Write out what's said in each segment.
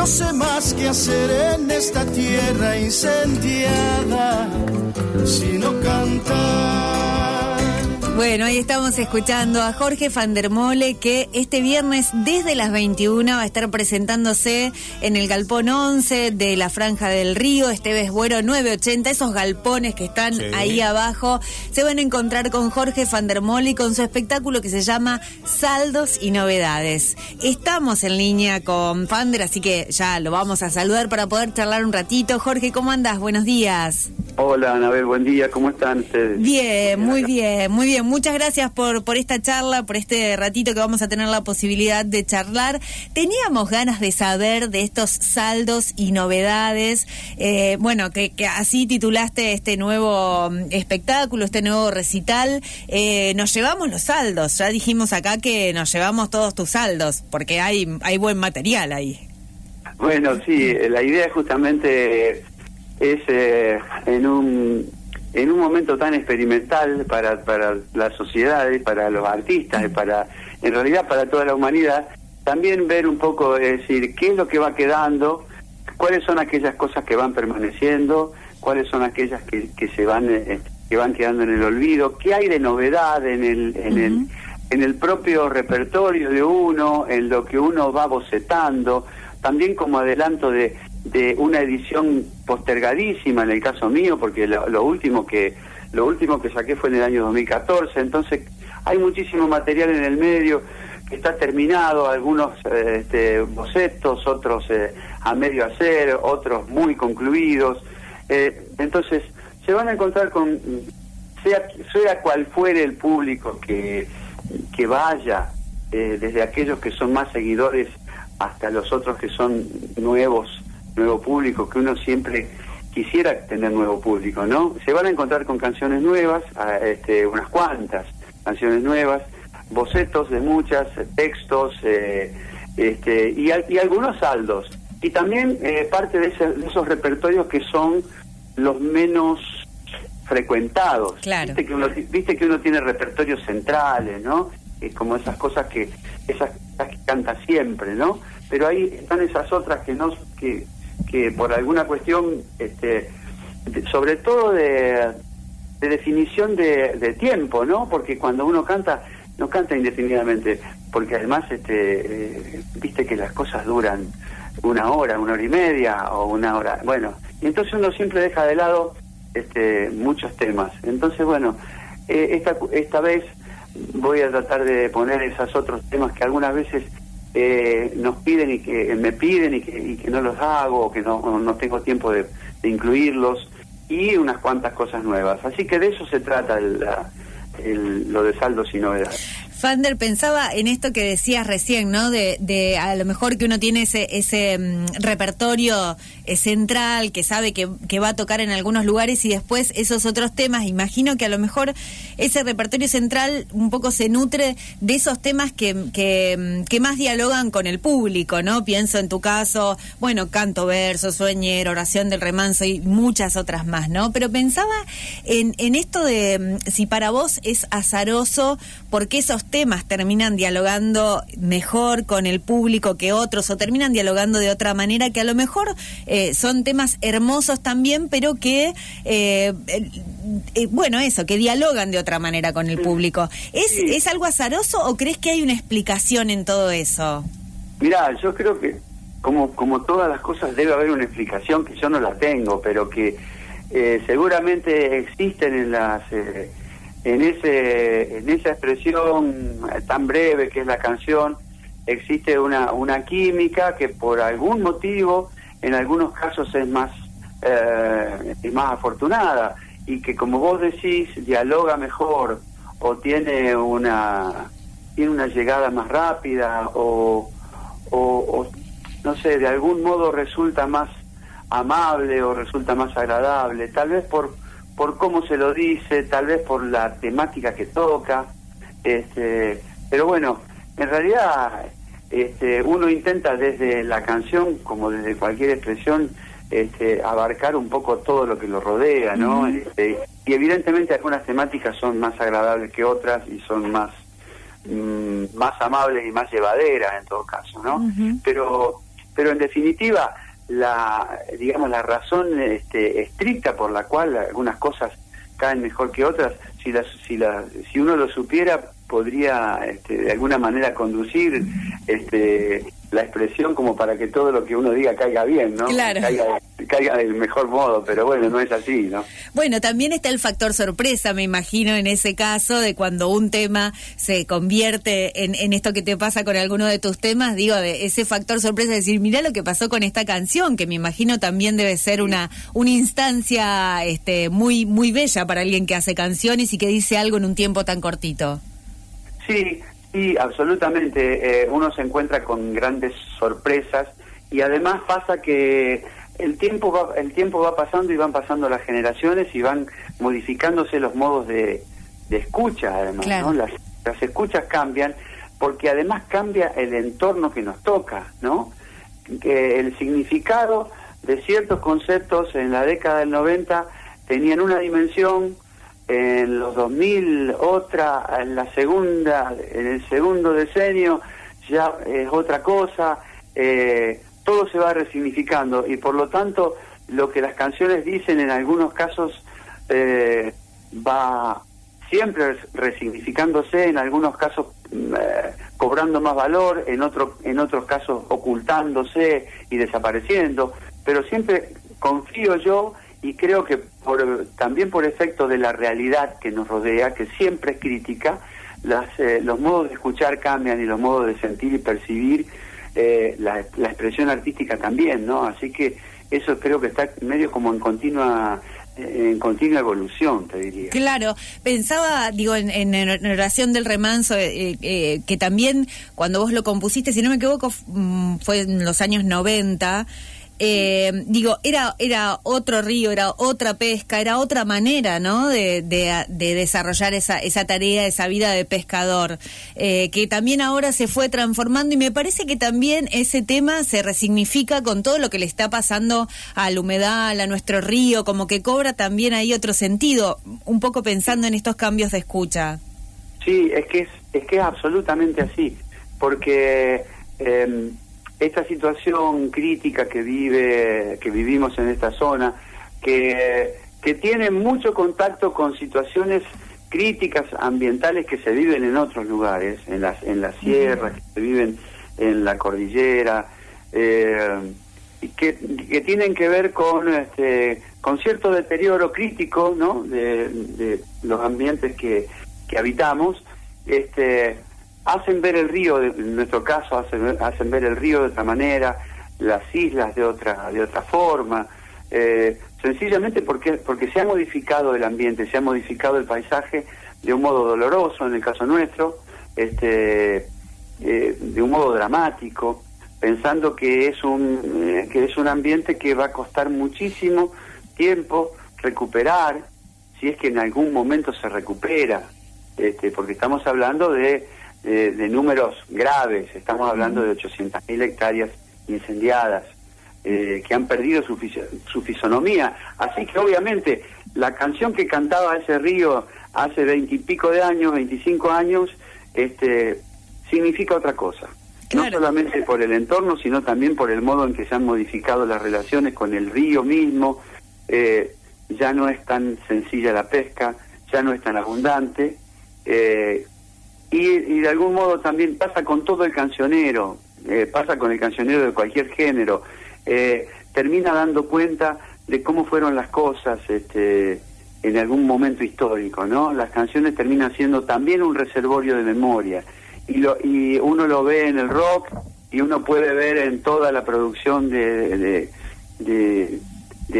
No sé más qué hacer en esta tierra incendiada, sino cantar. Bueno, ahí estamos escuchando a Jorge Van der Mole que este viernes desde las 21 va a estar presentándose en el Galpón 11 de la Franja del Río, Esteves Bueno 980, esos galpones que están ahí abajo. Se van a encontrar con Jorge Van der Mole y con su espectáculo que se llama Saldos y Novedades. Estamos en línea con Fander, así que ya lo vamos a saludar para poder charlar un ratito. Jorge, ¿cómo andas? Buenos días. Hola, Anabel, buen día, ¿cómo están ustedes? Bien, muy bien, muy bien muchas gracias por, por esta charla, por este ratito que vamos a tener la posibilidad de charlar. Teníamos ganas de saber de estos saldos y novedades. Eh, bueno, que, así titulaste este nuevo mm, espectáculo, este nuevo recital. Eh, nos llevamos los saldos. Ya dijimos acá que nos llevamos todos tus saldos, porque hay, hay buen material ahí. Bueno, sí, la idea justamente es eh, en un en un momento tan experimental para, para la sociedad, para los artistas, para en realidad para toda la humanidad, también ver un poco, es decir, qué es lo que va quedando, cuáles son aquellas cosas que van permaneciendo, cuáles son aquellas que, que se van eh, que van quedando en el olvido, qué hay de novedad en el en el en el propio repertorio de uno, en lo que uno va bocetando, también como adelanto de de una edición postergadísima en el caso mío, porque lo, último que lo último que saqué fue en el año 2014, entonces hay muchísimo material en el medio que está terminado, algunos eh, este, bocetos, otros eh, a medio hacer, otros muy concluidos. Eh, entonces, se van a encontrar con, sea, sea cual fuere el público que, que vaya, desde aquellos que son más seguidores hasta los otros que son nuevos nuevo público, que uno siempre quisiera tener nuevo público, ¿no? Se van a encontrar con canciones nuevas, este, unas cuantas canciones nuevas, bocetos de muchas, textos eh, este, y, y, algunos saldos. Y también eh, parte de, esos repertorios que son los menos frecuentados. Viste que uno, viste que uno tiene repertorios centrales, ¿no? Es como esas cosas que esas, esas que canta siempre, ¿no? Pero ahí están esas otras que no que que por alguna cuestión, este, sobre todo de, definición de, tiempo, ¿no? Porque cuando uno canta, no canta indefinidamente, porque además, este, eh, viste que las cosas duran una hora, una hora y media o una hora, bueno, y entonces uno siempre deja de lado este, muchos temas. Entonces, bueno, eh, esta, esta vez voy a tratar de poner esos otros temas que algunas veces eh, nos piden y que me piden y que, no los hago, que no, no tengo tiempo de, incluirlos y unas cuantas cosas nuevas. Así que de eso se trata el, lo de saldos y novedades. Fander, pensaba en esto que decías recién, ¿no? De, de a lo mejor que uno tiene ese, ese mm, repertorio eh, central que sabe que, va a tocar en algunos lugares y después esos otros temas. Imagino que a lo mejor ese repertorio central un poco se nutre de esos temas que, que, mm, que más dialogan con el público, ¿no? Pienso en tu caso, bueno, canto verso, sueñero, oración del remanso y muchas otras más, ¿no? Pero pensaba en, en esto de mm, si para vos es azaroso, porque esos temas terminan dialogando mejor con el público que otros o terminan dialogando de otra manera que a lo mejor eh, son temas hermosos también, pero que, eh, eh, bueno, eso, que dialogan de otra manera con el público. ¿Es, ¿Es algo azaroso o crees que hay una explicación en todo eso? Mirá, yo creo que como, como todas las cosas debe haber una explicación que yo no la tengo, pero que seguramente existen en las en ese en esa expresión tan breve que es la canción existe una una química que por algún motivo en algunos casos es más eh, más afortunada y que como vos decís dialoga mejor o tiene una tiene una llegada más rápida o, o no sé de algún modo resulta más amable o resulta más agradable tal vez por por cómo se lo dice, tal vez por la temática que toca, este, pero bueno, en realidad este, uno intenta desde la canción, como desde cualquier expresión, este, abarcar un poco todo lo que lo rodea, ¿no? Este, y evidentemente algunas temáticas son más agradables que otras y son más mm, más amables y más llevaderas en todo caso, ¿no? Pero pero en definitiva la digamos la razón este, estricta por la cual algunas cosas caen mejor que otras si la, si la si uno lo supiera podría este, de alguna manera conducir este la expresión como para que todo lo que uno diga caiga bien, ¿no? Claro. Caiga, caiga del mejor modo, pero bueno, no es así, ¿no? Bueno, también está el factor sorpresa, me imagino, en ese caso, de cuando un tema se convierte en, en esto que te pasa con alguno de tus temas, digo, de ese factor sorpresa, de decir, mira lo que pasó con esta canción, que me imagino también debe ser una, una instancia este, muy, muy bella para alguien que hace canciones y que dice algo en un tiempo tan cortito. Sí, Sí, absolutamente. Eh, uno se encuentra con grandes sorpresas y además pasa que el tiempo va, el tiempo va pasando y van pasando las generaciones y van modificándose los modos de, escucha, además, ¿no? Las, las escuchas cambian porque además cambia el entorno que nos toca, ¿no? Que el significado de ciertos conceptos en la década del 90 tenían una dimensión en los 2000 otra, en la segunda, en el segundo decenio ya es otra cosa, eh, todo se va resignificando y por lo tanto lo que las canciones dicen en algunos casos eh, va siempre resignificándose, en algunos casos mm, eh, cobrando más valor, en, otro, en otros casos ocultándose y desapareciendo, pero siempre confío yo y creo que por, también por efecto de la realidad que nos rodea, que siempre es crítica, las, eh, los modos de escuchar cambian y los modos de sentir y percibir eh, la, la, expresión artística también, ¿no? Así que eso creo que está medio como en continua en continua evolución, te diría. Claro, pensaba, digo, en, en, oración del remanso, eh, eh, que también cuando vos lo compusiste, si no me equivoco, mm, fue en los años 90, eh, digo, era, era otro río, era otra pesca, era otra manera, ¿no? De, de, desarrollar esa, esa tarea, esa vida de pescador, eh, que también ahora se fue transformando y me parece que también ese tema se resignifica con todo lo que le está pasando al humedal, a nuestro río, como que cobra también ahí otro sentido, un poco pensando en estos cambios de escucha. Sí, es que es, es que es absolutamente así, porque eh, esta situación crítica que vive, que vivimos en esta zona, que, que tiene mucho contacto con situaciones críticas ambientales que se viven en otros lugares, en las en las sierras, que se viven en la cordillera, eh, que, que tienen que ver con este con cierto deterioro crítico, ¿no? De, de los ambientes que, que habitamos, este hacen ver el río, en nuestro caso hacen, hacen ver el río de otra manera, las islas de otra, de otra forma, eh, sencillamente porque, porque se ha modificado el ambiente, se ha modificado el paisaje de un modo doloroso en el caso nuestro, este, eh, de un modo dramático, pensando que es un eh, que es un ambiente que va a costar muchísimo tiempo recuperar, si es que en algún momento se recupera, este, porque estamos hablando de de, números graves, estamos hablando de 800.000 hectáreas incendiadas, eh, que han perdido su, su fisonomía. Así que obviamente la canción que cantaba ese río hace veintipico de años, 25 años, este, significa otra cosa. No solamente por el entorno, sino también por el modo en que se han modificado las relaciones con el río mismo. Eh, ya no es tan sencilla la pesca, ya no es tan abundante. Eh, y, de algún modo también pasa con todo el cancionero, eh, pasa con el cancionero de cualquier género, eh, termina dando cuenta de cómo fueron las cosas este, en algún momento histórico, ¿no? Las canciones terminan siendo también un reservorio de memoria y, lo, y uno lo ve en el rock y uno puede ver en toda la producción de, de,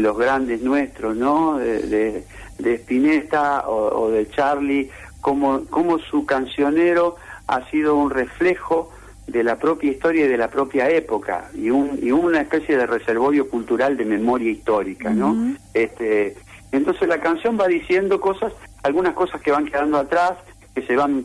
los grandes nuestros, ¿no? De, de, Spinetta o de Charlie como, su cancionero ha sido un reflejo de la propia historia y de la propia época y, un, y una especie de reservorio cultural de memoria histórica, ¿no? este, entonces la canción va diciendo cosas, algunas cosas que van quedando atrás, que se van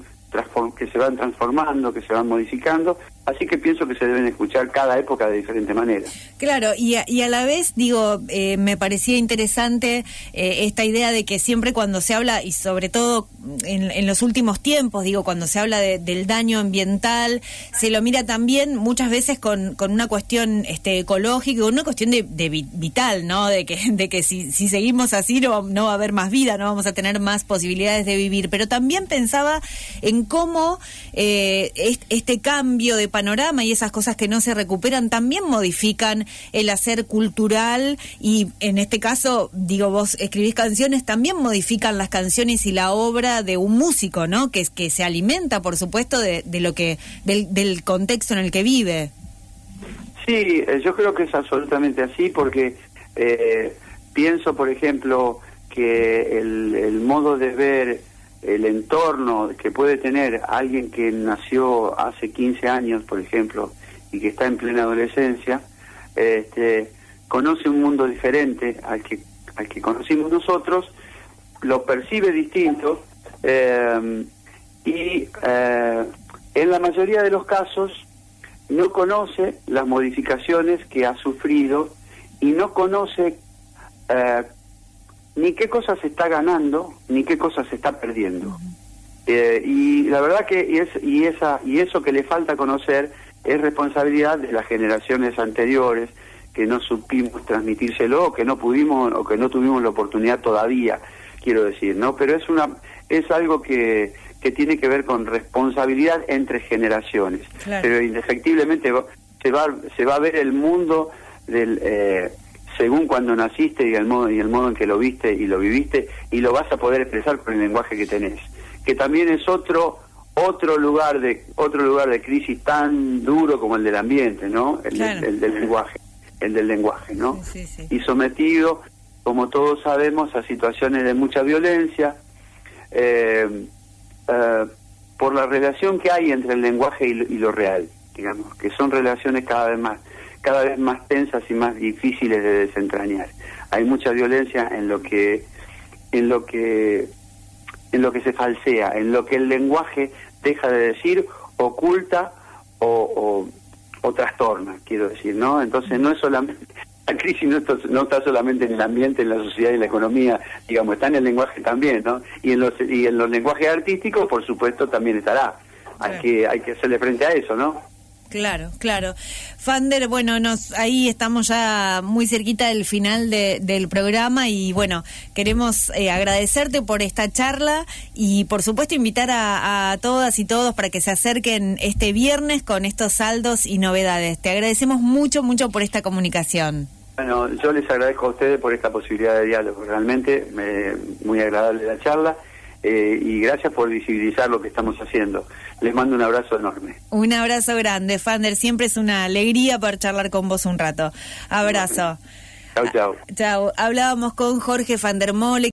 que se van transformando, que se van modificando, Así que pienso que se deben escuchar cada época de diferente manera. Claro, y a, y a la vez, digo, eh, me parecía interesante eh, esta idea de que siempre cuando se habla, y sobre todo en, en los últimos tiempos, digo, cuando se habla de, del daño ambiental, se lo mira también muchas veces con, con una cuestión este, ecológica, una cuestión de, de vital, ¿no? De que, de que si, si seguimos así no, no va a haber más vida, no vamos a tener más posibilidades de vivir. Pero también pensaba en cómo eh, este cambio de panorama y esas cosas que no se recuperan también modifican el hacer cultural y en este caso, digo, vos escribís canciones, también modifican las canciones y la obra de un músico, ¿no? Que, que se alimenta, por supuesto, de, de lo que, del, del contexto en el que vive. Sí, eh, yo creo que es absolutamente así porque eh, pienso, por ejemplo, que el, el modo de ver el entorno que puede tener alguien que nació hace 15 años, por ejemplo, y que está en plena adolescencia, este, conoce un mundo diferente al que, al que conocimos nosotros, lo percibe distinto eh, y eh, en la mayoría de los casos no conoce las modificaciones que ha sufrido y no conoce eh, ni qué cosas se está ganando, ni qué cosas se está perdiendo. Eh, y la verdad que es, y, esa, y eso que le falta conocer es responsabilidad de las generaciones anteriores que no supimos transmitírselo o que no pudimos o que no tuvimos la oportunidad todavía, quiero decir, ¿no? Pero es una es algo que, que tiene que ver con responsabilidad entre generaciones. Claro. Pero indefectiblemente se va se va a ver el mundo del eh, según cuando naciste y el modo y el modo en que lo viste y lo viviste y lo vas a poder expresar con el lenguaje que tenés que también es otro otro lugar de otro lugar de crisis tan duro como el del ambiente no el, del- Claro. el del lenguaje el del lenguaje no Sí, sí. y sometido como todos sabemos a situaciones de mucha violencia eh, eh, por la relación que hay entre el lenguaje y lo, y lo real digamos que son relaciones cada vez más cada vez más tensas y más difíciles de desentrañar hay mucha violencia en lo que en lo que en lo que se falsea en lo que el lenguaje deja de decir oculta o, o, o trastorna quiero decir no entonces no es solamente la crisis no está, no está solamente en el ambiente, en la sociedad y la economía, digamos, está en el lenguaje también, ¿no? Y en los, y en los lenguajes artísticos, por supuesto, también estará. Hay que, hay que hacerle frente a eso, ¿no? Claro, claro. Fander, bueno, nos ahí estamos ya muy cerquita del final de- del programa y bueno, queremos eh, agradecerte por esta charla y por supuesto invitar a, a todas y todos para que se acerquen este viernes con estos saldos y novedades. Te agradecemos mucho, mucho por esta comunicación. Bueno, yo les agradezco a ustedes por esta posibilidad de diálogo. Realmente me- muy agradable la charla eh, y gracias por visibilizar lo que estamos haciendo. Les mando un abrazo enorme. Un abrazo grande, Fander. Siempre es una alegría poder charlar con vos un rato. Abrazo. Chau, chau. Chao. Hablábamos con Jorge Fandermole.